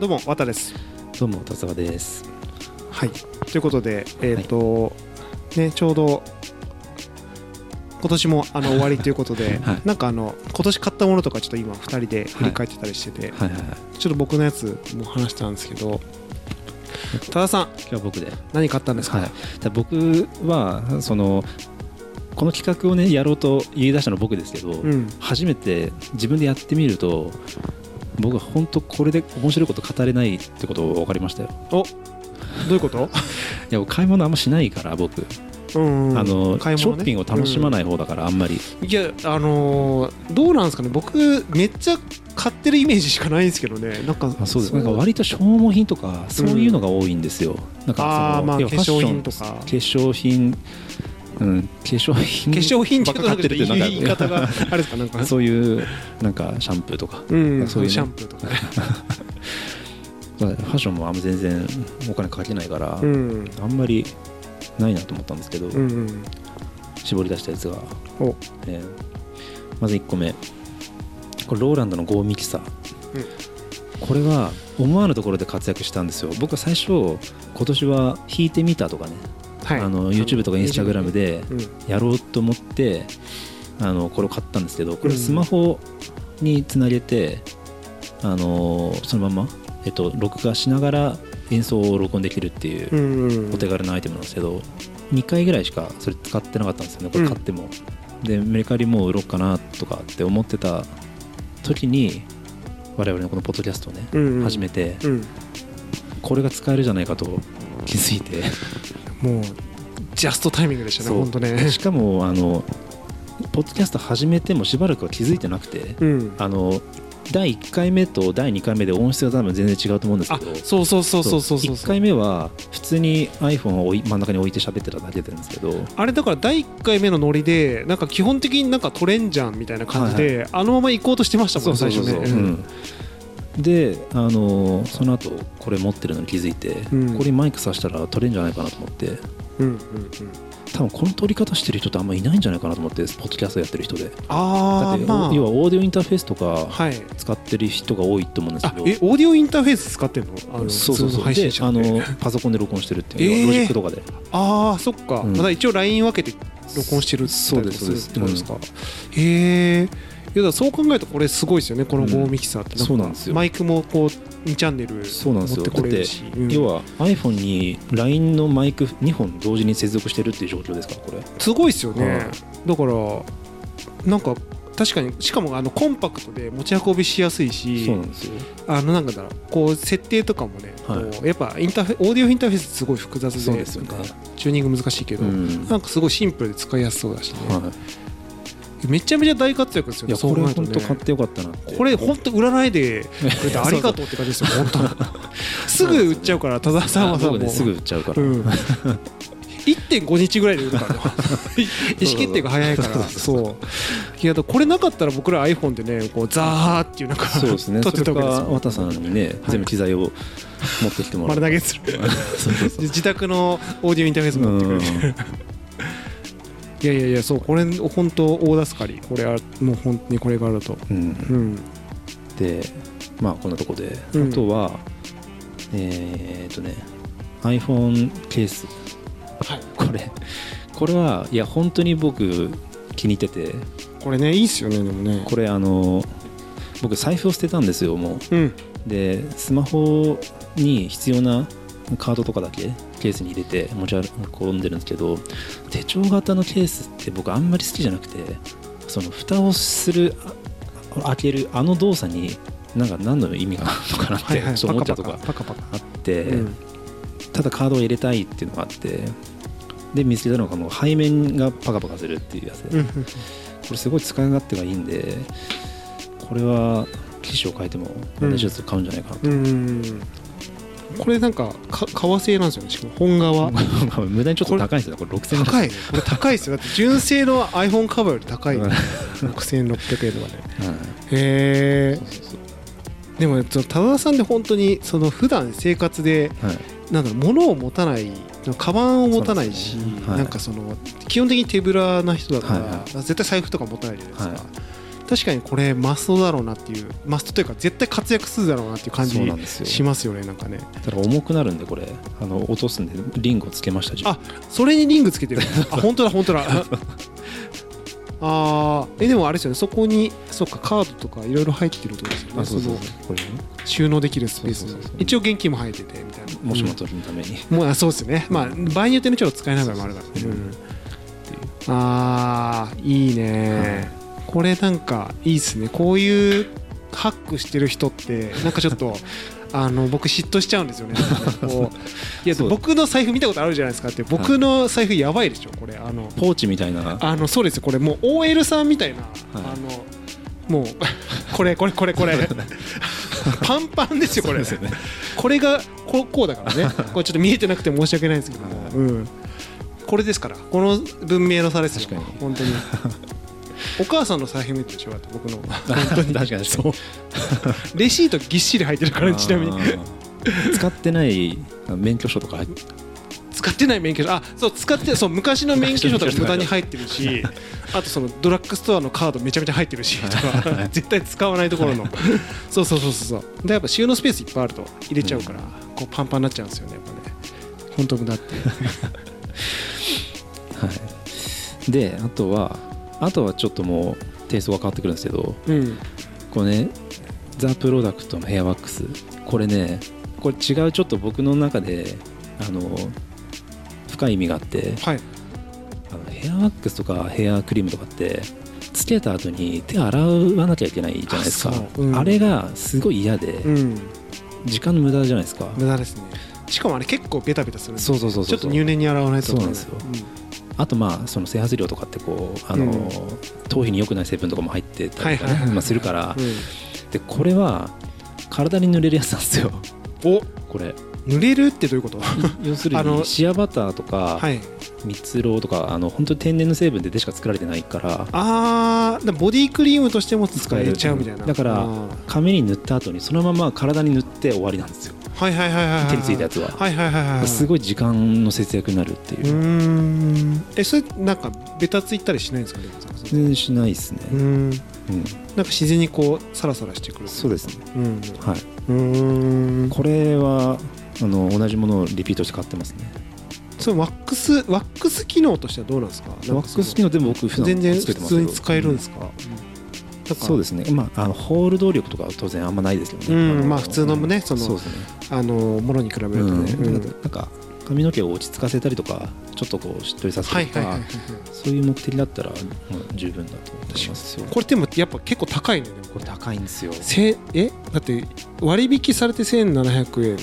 どうも綿です。どうも田沢です。はい。ということでえっ、と、ねちょうど今年もあの終わりということで、はい。なんかあの今年買ったものとかちょっと今2人で振り返ってたりしてて、はいはいはい。ちょっと僕のやつも話したんですけど多田さん今日は僕で。何買ったんですか、はい。だ僕はそのこの企画をねやろうと言い出したのは僕ですけど、うん。初めて自分でやってみると僕は本当これで面白いこと語れないってこと分かりましたよ。おどういうこと？いや買い物あんましないから僕、うん、うん、あの買い物ね。ショッピングを楽しまない方だから、あんまり。いやあのーどうなんですかね？僕めっちゃ買ってるイメージしかないんですけどね。なんかあそうです。なんか割と消耗品とかそういうのが多いんですよ、なんかそのあーまあ化粧品とか。化粧品うん、化粧品化粧品ってっとばってる言い方があれですか？なんか。そういうなんかシャンプーとか、うん。そういう。ねシャンプーとか。ねファッションもあんま全然お金かけないから、うん。あんまりないなと思ったんですけど、うんうん。絞り出したやつが、お。えーまず1個目。これローランドの GO ミキサー、これは思わぬところで活躍したんですよ。僕は最初今年は弾いてみたとかね、はい。あの YouTube とか Instagram でうん。やろうと思ってあのこれを買ったんですけどこれうんスマホにつなげて、あのそのまま、えっと、録画しながら演奏を録音できるっていううんうんお手軽なアイテムなんですけど2回ぐらいしかそれ使ってなかったんですよねこれ買っても、でメルカリもう売ろうかなとかって思ってた時に我々のこのポッドキャストをね、うんうん。始めてうん。これが使えるじゃないかと気づいてもうジャストタイミングでしたね本当ね。しかもあのポッドキャスト始めてもしばらくは気づいてなくてうん。あの第1回目と第2回目で音質が多分全然違うと思うんですあけどそうそうそうそうそうそう1回目は普通に iPhone を真ん中に置いて喋ってただけなんですけどあれだから第1回目のノリでなんか基本的になんか取れんじゃんみたいな感じで、あのまま行こうとしてましたもん最初ね。うんであのその後これ持ってるのに気づいて、うん。これにマイクさしたら取れるんじゃないかなと思って。うんうんうん。多分この取り方してる人ってあんまいないんじゃないかなと思ってポッドキャストやってる人で。だって、ああ。まあ要はオーディオインターフェースとかはい。使ってる人が多いと思うんですあけど、えオーディオインターフェース使ってんの？あのそうそうそう。であのパソコンで録音してるっていう、えー。ロジックとかで。ああそっか、うん。まだ一応 LINE 分けて録音してるそうですってことですか、へえいやだからそう考えるとこれすごいですよね。このうん。GO ミキサーって。かそうなんですよ。マイクもこう2チャンネル持ってこれるし、うん。要は iPhone に LINE のマイク2本同時に接続してるっていう状況ですか？らこれ。すごいですよね、はい。だからなんか確かにしかもあのコンパクトで持ち運びしやすいしそうなんですよ。あのなんかだろうこう設定とかもね、はい。やっぱインターフェオーディオインターフェースすごい複雑でそうですよね。チューニング難しいけど、うん。なんかすごいシンプルで使いやすそうだしね、はいめちゃめちゃ大活躍ですよね。いやこれ本当買ってよかったなこれ本当売らないで くれてありがとうって感じですよ本当 すぐ売っちゃうから多田さんは。さもうすぐ売っちゃうから、うん。1.5日ぐらいで売るからね。意思決定が早いから。そういやこれなかったら僕ら iPhone でねこうザーっていうなんかそうですね。撮ってたわけですよ。綿さんにね、全部機材を持ってきてもら丸う投げする。自宅のオーディオインターフェース持ってくれていやいやいやそうこれ本当大助かり。これはもう本当にこれがあると。うん。うん。でまあこんなとこで、うん。あとはえーっとね iPhone ケース。はい。これこれはいや本当に僕気に入ってて。これねいいっすよねでもね。これあの僕財布を捨てたんですよもう。ん。うでスマホに必要なカードとかだけケースに入れて持ち運んでるんですけど手帳型のケースって僕あんまり好きじゃなくてその蓋をするあ開けるあの動作になんか何の意味があるのかなってはいはいちょっと思っちゃうとパかカパカパカ。あって、うん。ただカードを入れたいっていうのがあってで見つけたのがこの背面がパカパカするっていうやつで、うん。これすごい使い勝手がいいんでこれは機種を変えても同じやつ買うんじゃないかなと、これなんかか革製なんですよね。しかも本革。無駄にちょっと高いんですよ。ねこれ6000円。高い。ねこれ高いですよ。だって純正の iPhone カバーより高い。よねうん6600円とかねはい。へえでもその多田さんで本当にその普段生活ではい。なんだろう物を持たないカバンを持たないし、ねはい。なんかその基本的に手ぶらな人だから、はいは絶対財布とか持たないじゃないですか、は確かにこれマストだろうなっていうマストというか絶対活躍するだろうなっていう感じしますよねなんかね。ただ重くなるんでこれ。あの落とすんでリングをつけましたあそれにリングつけてる。あ本当だ本当だ。あーえでもあれですよね。そこにそっかカードとかいろいろ入ってることですよね。あそうそう収納できるスペース。一応現金も入っててみたいな。もしも取るために、もうあそうですよね。まあ場合によってねちょっと使えない場合もあるからね、そうん。あーいいね、これなんかいいっすね。こういうハックしてる人ってなんかちょっと あの僕嫉妬しちゃうんですよね。こう いや僕の財布見たことあるじゃないですかって僕の財布やばいでしょこれ。あのポーチみたいな。あのそうですよ。これもう OL さんみたいな、あのもうこれこれこれこれ。パンパンですよこれ。そうですよね。これがここうだからね。これちょっと見えてなくて申し訳ないんですけども、はい。うん、これですから。この文明の差ですよ。本当にお母さんの財布見てでしょだって僕の 本当に。確かにそう。レシートぎっしり入ってるからちなみに。使ってない免許証とか入って使ってない免許証。あそう使ってそう昔の免許証とか無駄に入ってるし あとそのドラッグストアのカードめちゃめちゃ入ってるし とか絶対使わないところの。そうそうそうそうそう。でやっぱ収納スペースいっぱいあると入れちゃうから、こうパンパンになっちゃうんですよねやっぱね。本当無駄って。はい、であとはあとはちょっともうテイストが変わってくるんですけどうん。これねザ・プロダクトのヘアワックス。これねこれ違うちょっと僕の中であの深い意味があってはい。あのヘアワックスとかヘアクリームとかってつけた後に手洗わなきゃいけないじゃないですか。あう。うん。れがすごい嫌で、うん。時間の無駄じゃないですか。無駄ですね。しかもあれ結構ベタベタするそうそうそうそう。ちょっと入念に洗わないとそうなんですよあとまあその整髪料とかってこうあの、うん。頭皮に良くない成分とかも入ってたりとかね、まあ、するから、うん。でこれは体に塗れるやつなんですよ。お。これ。濡れるってどういうこと？要するにシアバターとかはい。蜜ろうとかあの本当に天然の成分ででしか作られてないから。あーだからボディクリームとしても使えちゃうみたいな。だから髪に塗った後にそのまま体に塗って終わりなんですよはいはいはいはいはい手についたやつは。はいはいはいはいすごい時間の節約になるっていう。うえそれなんかベタついたりしないんですか？ね全然しないですね。うーん。うん。なんか自然にこうサラサラしてくる。そうですね。うん。はい。うーん。これはあの同じものをリピートして買ってますね。それワックスワックス機能としてはどうなんですか？ワックス機能でも僕普段全然普通に使えるんですか、そうですね。まああのホール動力とかは当然あんまないですけどね。うんのまあ普通のねそのね。あのものに比べるとうん。ね、うん。なんか髪の毛を落ち着かせたりとかちょっとこうしっとりさせたりとかはいはいはいはいそういう目的だったら十分だと思います。よこれでもやっぱ結構高いねこれ高いんですよ。せえ？だって割引されて1700円で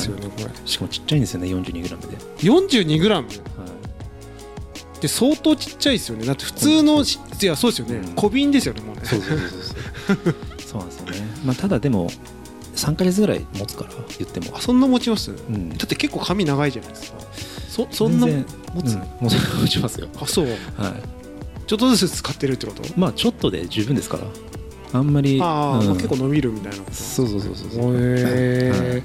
すよね、これ。しかもちっちゃいんですよね 42g で、42g はいって相当ちっちゃいですよね。だって普通のしいやそうですよね、うん。小瓶ですよねもうね。そうそうそうそう。そうなんですよね。まあただでも3ヶ月ぐらい持つから言っても。あそんな持ちます？だうん。って結構髪長いじゃないですか。そそんな持つ、うん。持ち持ちますよ。あそう。はい。ちょっとずつ使ってるってこと？まあちょっとで十分ですから。あんまりああ、うん。まあ結構伸びるみたいなこと。そうそうそうそうそう。へえはい。へ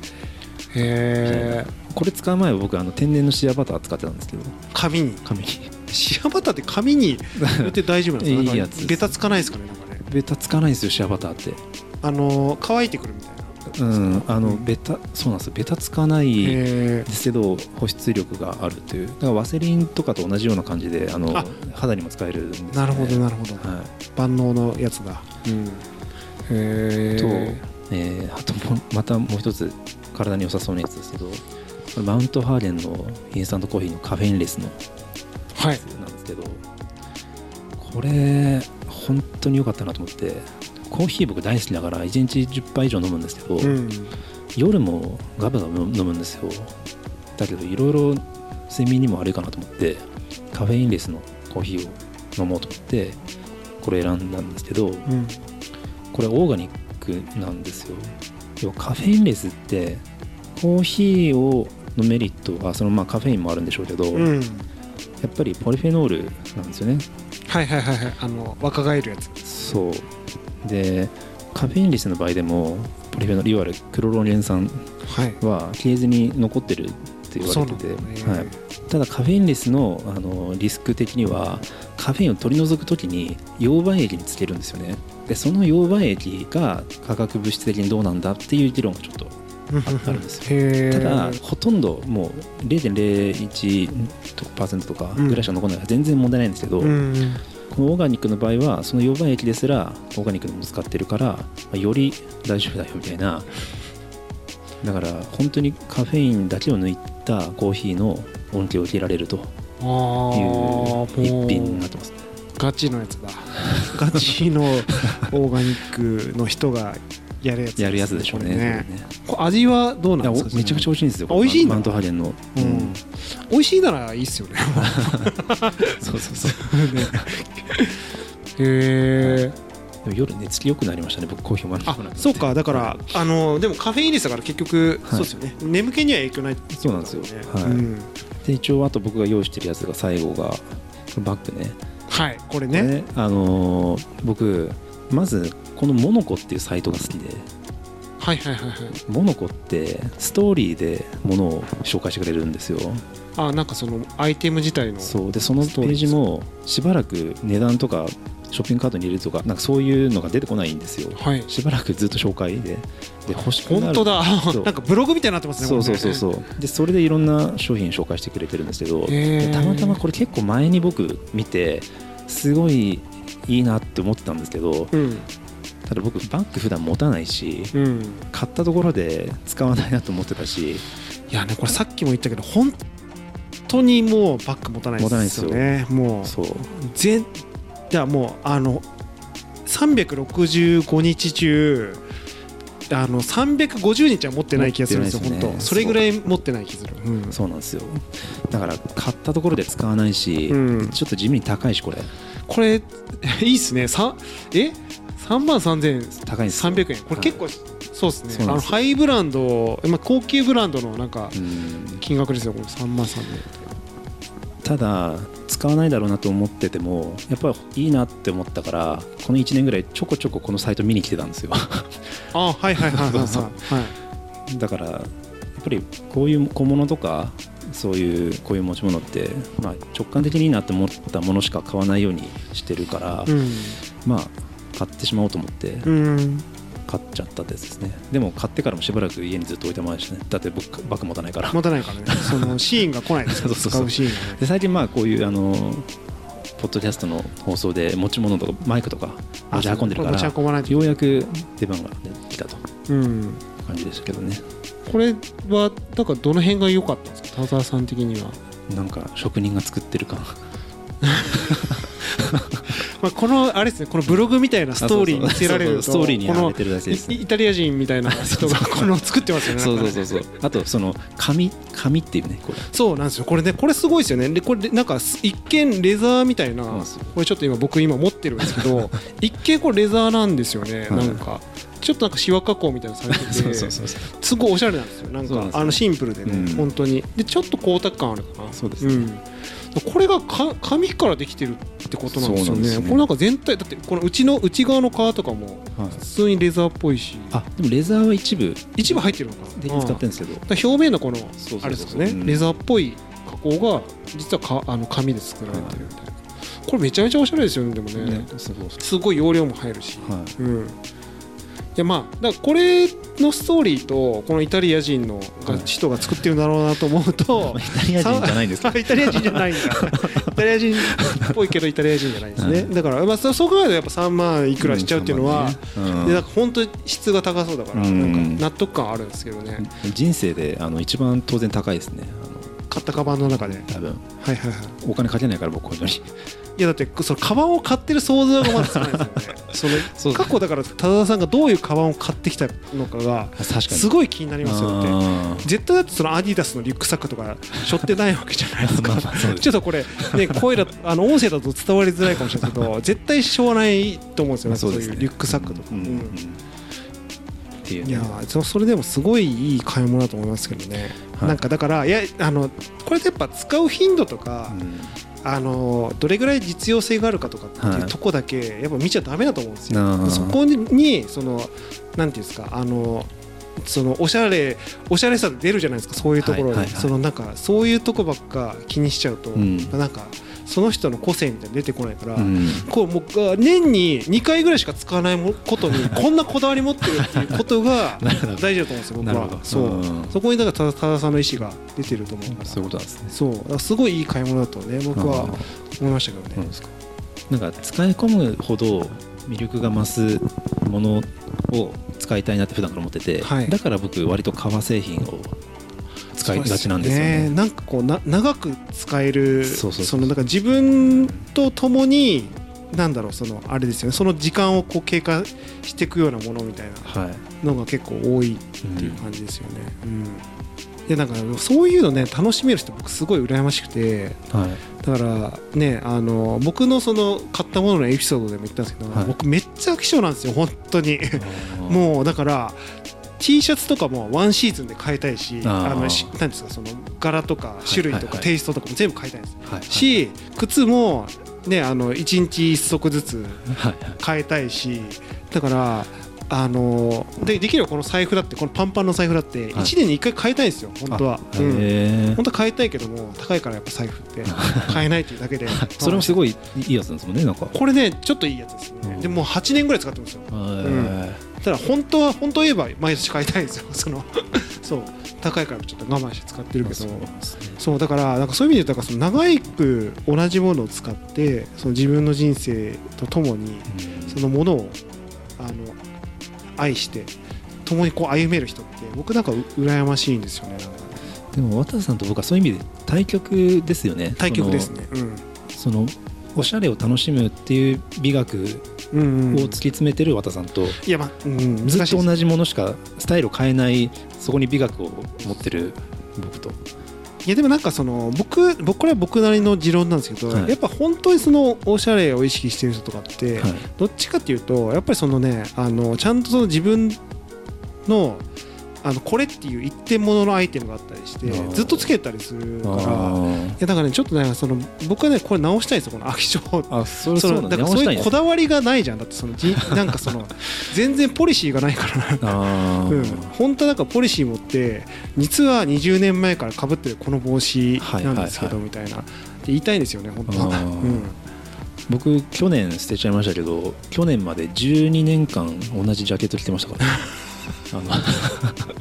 えこれ使う前は僕あの天然のシアバター使ってたんですけど。髪に。髪にシアバターって髪に 塗って大丈夫なんですか？いいやつベタつかないですかねなんかねベタつかないんですよシアバターって。あのー乾いてくるみたいな。うんあのうんベタそうなんですよ。ベタつかないへですけど保湿力があるという。だからワセリンとかと同じような感じであのあ肌にも使えるんですよ、ね、えなるほどなるほど。は万能のやつだ。うん。とえ、えーあともまたもう一つ体に良さそうなやつですけどマウントハーレンのインスタントコーヒーのカフェインレスのはいやつなんですけど、これ本当に良かったなと思ってコーヒー僕大好きだから1日10杯以上飲むんですけど、うん。夜もガブガブ飲むんですよ。だけどいろいろ睡眠にも悪いかなと思ってカフェインレスのコーヒーを飲もうと思ってこれ選んだんですけどうん。これオーガニックなんですよ。要はカフェインレスってコーヒーをのメリットはそのまあカフェインもあるんでしょうけど、うんやっぱりポリフェノールなんですよね。はいはいはいはい。あの若返るやつ。そう。でカフェインレスの場合でもポリフェノールいわゆるクロロゲン酸は消えずに残ってるって言われてて、はい、ただカフェインレスのあのリスク的にはカフェインを取り除くときに溶媒液につけるんですよね。でその溶媒液が化学物質的にどうなんだっていう議論がちょっとあるんですよ。へただーほとんどもう0.01%とかぐらいしか残らないから全然問題ないんですけど、うんこのオーガニックの場合はその溶媒液ですらオーガニックのもの使ってるから、まあより大丈夫だよみたいな。だから本当にカフェインだけを抜いたコーヒーの恩恵を受けられるとあいうー一品になってますね。ガチのやつだ。ガチのオーガニックの人がやるやつやるやつでしょうねね。味はどうなんですか？おめちゃくちゃ美味しいんですよあ美味しいんだ。マウントハーゲンの、うん。美味しいならいいっすよね。そうそうそう。へえ夜寝つき良くなりましたね僕コーヒー飲まなあそうか。だからあのでもカフェインレスだから結局、はい。そうですよね。眠気には影響ないってそうなんですよ、はい。うん。で一応あと僕が用意してるやつが最後がバッグね。はいこれねあのー僕まずこのモノコっていうサイトが好きで。はいはいはいはい。モノコってストーリーでものを紹介してくれるんですよ。あなんかそのアイテム自体の。そう。でそのページもしばらく値段とかショッピングカートに入れるとかなんかそういうのが出てこないんですよ。はい。しばらくずっと紹介で。で欲しくなる。本当だ。なんかブログみたいになってますねそうそうそううそう。でそれでいろんな商品紹介してくれてるんですけどたまたまこれ結構前に僕見てすごいいいなって思ってたんですけどうんただ僕バッグ普段持たないしうん。買ったところで使わないなと思ってたし。いやねこれさっきも言ったけど本当にもうバッグ持たないですよね。もう。そう。全じゃあもうあの365日中あの350日は持ってない気がするんですよすね。本当。それぐらい持ってない気がする、うん。そうなんですよ。だから買ったところで使わないし、うん。ちょっと地味に高いしこれ。これ いいっすね。さえ？3万3300高いんですよ。円これ結構、そうですねあのハイブランド、まあ、高級ブランドのなんかうん。金額ですよこれ。3万3000円ただ使わないだろうなと思っててもやっぱりいいなって思ったからこの1年ぐらいちょこちょここのサイト見に来てたんですよ。あはいはいはいはいはい。だからやっぱりこういう小物とかそういうこういう持ち物って、まあ、直感的にいいなって思ったものしか買わないようにしてるから、うん。まあ買ってしまおうと思ってうん。買っちゃったってやつですね。でも買ってからもしばらく家にずっと置いたましたね。だって僕バッグ持たないから。持たないからね。そのシーンが来ないですよ。そうそうそう。使うシーンがね。で最近まあこういうあのポッドキャストの放送で持ち物とかマイクとか持ち運んでるか持ちら運ばないとようやく出番が、ね、来たとうん。感じでしたけどね。これはだからどの辺が良かったんですか？田沢さん的には、なんか職人が作ってる感 まあ、このあれですねこのブログみたいなストーリーに見せられるストーリーにこの上げてるだけです。イイタリア人みたいな 人がこの作ってますよねそうそうそうそう。あとその紙紙っていうねこれ。そうなんですよ。これねこれすごいですよね。でこれなんかす一見レザーみたいなこれちょっと今僕今持ってるんですけど 一見これレザーなんですよね、はい。なんかちょっとなんかシワ加工みたいなのされてて すごいおしゃれなんですよ。なんかあのシンプルでね、うん。本当に。でちょっと光沢感あるかなそうですね。ん、これがか紙からできてるってことなんですよね。ね。これなんか全体だってこの内の内側の皮とかもはい。普通にレザーっぽいし。あでもレザーは一部一部入ってるのかな。使ってるんですけど。表面のこのあれですかね、うん。レザーっぽい加工が実はかあの紙で作られてる。みたい。な、これめちゃめちゃおしゃれですよねでもね。ねすごいすごい容量も入るし、はい。うんいやまあだこれのストーリーとこのイタリア人の人が作ってるんだろうなと思うと、ま あイタリア人じゃないんですけど イタリア人じゃないんだ。イタリア人っぽいけどイタリア人じゃないですね、はいだから、まあ、そそう考えるとやっぱ3万いくらしちゃうっていうのは、うんでなんか本当に質が高そうだから、うんなん。か納得感あるんですけどね、人生であの一番当然高いですね。買ったカバンの中で。多分。はいはいはい。お金かけないから僕本当にいやだってそのカバンを買ってる想像がまずつかないですよね。その過去だから多田さんがどういうカバンを買ってきたのかがすごい気になりますよって。あ絶対だってそのアディダスのリュックサックとか背負ってないわけじゃないですか。ちょっとこれ、ね、声だあの音声だと伝わりづらいかもしれないけど絶対しょうがないと思うんですよねそういうリュックサックとか、うんうん。うんっていうね。いやーそそれでもすごいいい買い物だと思いますけどね、はい。なんかだからいやあのこれってやっぱ使う頻度とか、うん。あのどれぐらい実用性があるかとかってはい。いうとこだけやっぱ見ちゃダメだと思うんですよ。そこにそのなんていうんですかあのそのおしゃれおしゃれさ出るじゃないですかそういうところに、はいはいはい。そのなんかそういうとこばっか気にしちゃうと、うん。なんかその人の個性みたいなの出てこないから、うん。こうもうあ年に2回ぐらいしか使わないもことにこんなこだわり持ってるっていうことが 大事だと思うんですよ僕は。そう。うん。そこにだから多田さんの意思が出てると思うそういうことなんですね。そう。すごいいい買い物だとね僕は思いましたけどね。なんか使い込むほど魅力が増すものを使いたいなって普段から思ってて、はい。だから僕割と革製品を使いがちなんですよね。なんかこうな長く使えるそのなんか自分と共になんだろうそのあれですよね。その時間をこう経過していくようなものみたいなはい、のが結構多いっていう感じですよね。うん。いやなんかそういうのね楽しめる人僕すごい羨ましくて。はい。だからねあの僕のその買ったもののエピソードでも言ったんですけど、はい。僕めっちゃ飽き性なんですよ本当に。う もうだから T シャツとかもワンシーズンで買いたいしあのしなんですかその柄とか種類とかテイストとかも全部買いたいんです、はいし靴もねあの1日1足ずつはいたいしだからあのでできればこの財布だってこのパンパンの財布だって1年に1回変えたいんですよ本当は、本当は変えたいけども高いからやっぱ財布って買えないというだけで。それもすごいいいやつなんですもんねなんか。これねちょっといいやつですね、うん。でもう8年ぐらい使ってますよ。へただ本当は本当言えば毎年買いたいんですよ。そのそう。高いからちょっと我慢して使ってるけど。ーそうね。そうだからなんかそういう意味で言うとその長く同じものを使ってその自分の人生とともにそのものをあの愛して共にこう歩める人って僕なんかう羨ましいんですよね。でも渡さんと僕はそういう意味で対極ですよね。対局ですね。そのそのおしゃれを楽しむっていう美学うん、うんうん、を突き詰めてる渡さんと、いやまあ、うん、難しいです。ずっと同じものしかスタイルを変えないそこに美学を持ってる僕と。いやでもなんかその僕僕これは僕なりの持論なんですけど、はい。やっぱ本当にそのおしゃれを意識してる人とかって、はい。どっちかっていうとやっぱりそのねあのちゃんとその自分のあのこれっていう一点物のアイテムがあったりしてずっとつけたりするからいあやだからねちょっとねその僕はねこれ直したいんですよこの飽き性あそれそそうだからいうこだわりがないじゃん。だってそのじ なんかその全然ポリシーがないから。うん、本当はなんかポリシー持って実は20年前からかぶってるこの帽子なんですけどみたいな。言いたいんですよね本当。は、僕去年捨てちゃいましたけど去年まで12年間同じジャケット着てましたから、ね、着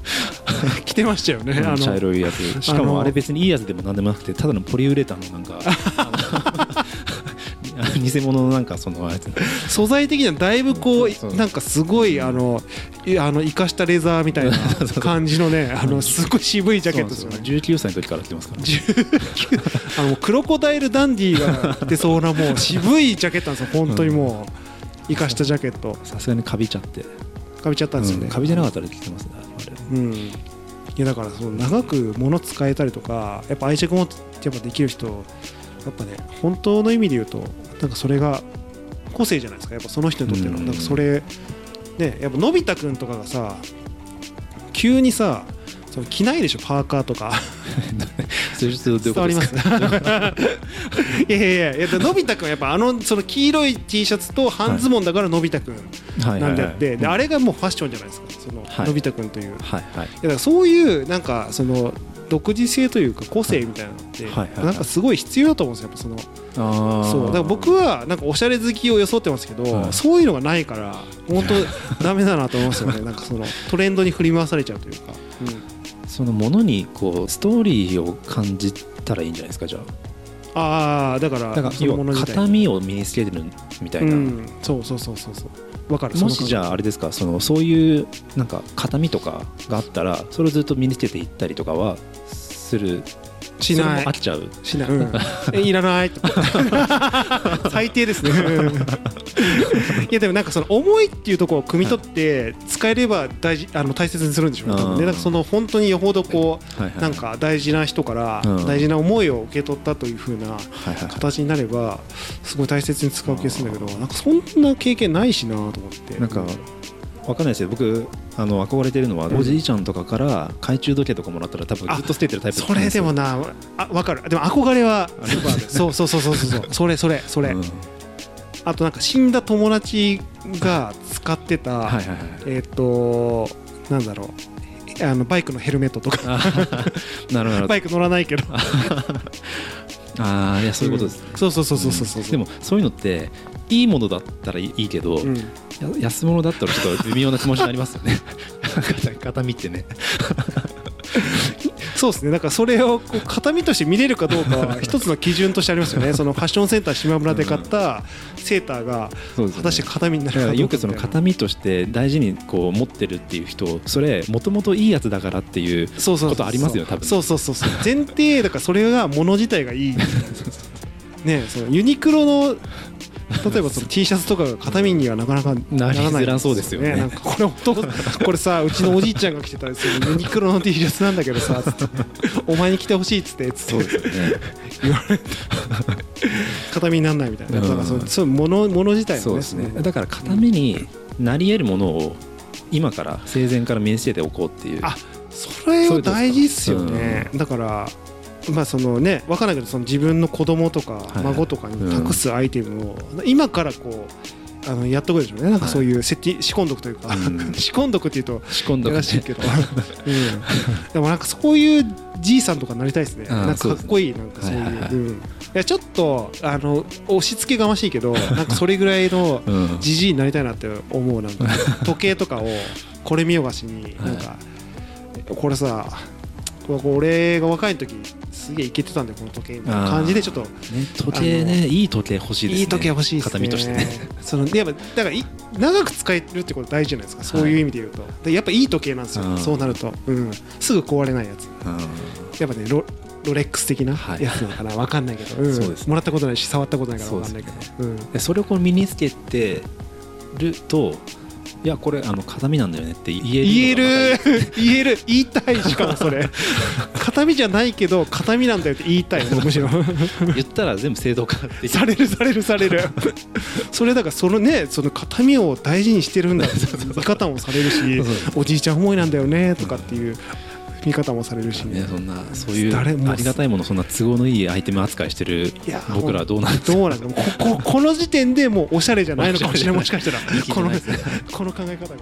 てましたよね。あのあの茶色いやつ。しかもあれ別にいいやつでもなんでもなくてただのポリウレタンのなんか 偽物のなんかそのあれ素材的にはだいぶこそううなんかすごいあのいあの生かしたレザーみたいな 感じのねあのすごい渋いジャケットですよね。19歳の時から着てますから、ね、19あのクロコダイルダンディが着てそうなもう渋いジャケットなんですよ。本当にもう生かしたジャケット。さすがにカビちゃって。かびちゃったんですよね、うんカビじゃなかったら着てますねあれ。うん、いやだからその長く物使えたりとかやっぱ愛着持ってやっぱできる人やっぱね本当の意味で言うとなんかそれが個性じゃないですか。やっぱその人にとっての。うん。なんかそれねやっぱのび太くんとかがさ急にさその着ないでしょパーカーとか それちょっとどういう伝わりことですかます。いやいやいやのび太くんはやっぱあのその黄色い T シャツと半ズボンだからのび太くんはい。なんであって、であれれがもうファッションじゃないですか。そのはい。のび太くんという。はい。はい。いやだからそういうなんかその独自性というか個性みたいなのってなんかすごい必要だと思うんですよやっぱその。そう。だから僕はなんかおしゃれ好きを装ってますけど、はい。そういうのがないから本当ダメだなと思うんですよね。なんかそのトレンドに振り回されちゃうというか、そのものにこうストーリーを感じたらいいんじゃないですかじゃあ。ああだからだ要は形見を身につけてるみたいうな、んそうそうそうそう。そうわかるもしじゃあああれですかそのそういうなんか形見とかがあったらそれをずっと身につけていったりとかはするしないそれもあっちゃう。しない、うん、えいらない。と 最低ですね。いやでもなんかその思いっていうところを汲み取って使えれば大事あの大切にするんでしょうね。多分うん。ねなんかその本当によほどこうはいはい。なんか大事な人からうん。大事な思いを受け取ったというふうなはいはい。形になればすごい大切に使う気がするんだけどなんかそんな経験ないしなと思って。なんかわかんないですよ。僕あの憧れてるのは、うん。おじいちゃんとかから懐中時計とかもらったら多分ずっと捨ててるタイプそれでもなあ分かる。でも憧れはそうそうそうそうそう。それそれそれ、うん。あとなんか死んだ友達が使ってた、はいはいはいえっ、となんだろう。あのバイクのヘルメットとか。あ なるほど。バイク乗らないけど。ああいやそういうことです。ね、そうそうそうそうそうそう、ん。でもそういうのっていいものだったらいいけど、うん。や安物だったらちょっと微妙な気持ちになりますよね。形見ってね。そうですね。だからそれをこう形見として見れるかどうかは 一つの基準としてありますよね。そのファッションセンター島村で買ったセーターが果たして形見になるかどうか。だからよくその形見として大事にこう持ってるっていう人それもともといいやつだからっていうそうそう。そうことありますよ多分。そうそうそうそう。前提だからそれが物自体がいい。ねそのユニクロの 例えばその T シャツとかが片身にはなかなかならないなりづらそうですよね。なんかこれこれさうちのおじいちゃんが着てたりするユニクロの T シャツなんだけどさ お前に着てほしいっつってつって。そうですよね。言われて。片身にならないみたいな、からそうそう物物自体のね。そうですね。そのだから形見になり得るものを今から生前から身につけておこうっていう。あそれは大事っすよね、だからまあそのね分からないけどその自分の子供とかい。孫とかに託すアイテムを今からこうあのやっとくでしょうね。なんかそういう設置仕込んどくというか、うん。仕込んどくっていうと仕込んどくやらしいけど、うん、でもなんかそういうじいさんとかになりたいですね。なんかかっこいいなんかそういう、はいやちょっとあの押し付けがましいけど なんかそれぐらいのうんじじいになりたいなって思うなんか時計とかをこれ見よがしになんか、これさこれ俺が若い時すげえイケてたんだよこの時計。みたいな感じでちょっとね時計ねいい時計欲しいですね。いい時計欲しいですね。形見としてね。そのやっぱだからい長く使えるってこと大事じゃないですか。そういう意味で言うと、でやっぱいい時計なんですよ、うん。そうなると、うん、すぐ壊れないやつ。うん。やっぱねロロレックス的なはい。やつなのかな、わかんないけど、うん。もらったことないし触ったことないからわかんないけど。そううん。でそれをこう身につけてるといやこれあの形見なんだよねって言える言える。言える。言いたいしかもそれ。形見じゃないけど形見なんだよって言いたいむしろ。言ったら全部正当化できる。されるされるされる。それだからそのねその形見を大事にしてるんだって見方もされるしおじいちゃん思いなんだよねとかっていう見方もされるし。ね、そんなそういうありがたいものそんな都合のいいアイテム扱いしてる僕らはどうなんですかどうなんだ？ここ この時点でもうおしゃれじゃないのかもしれない。もしかしたら。この この考え方が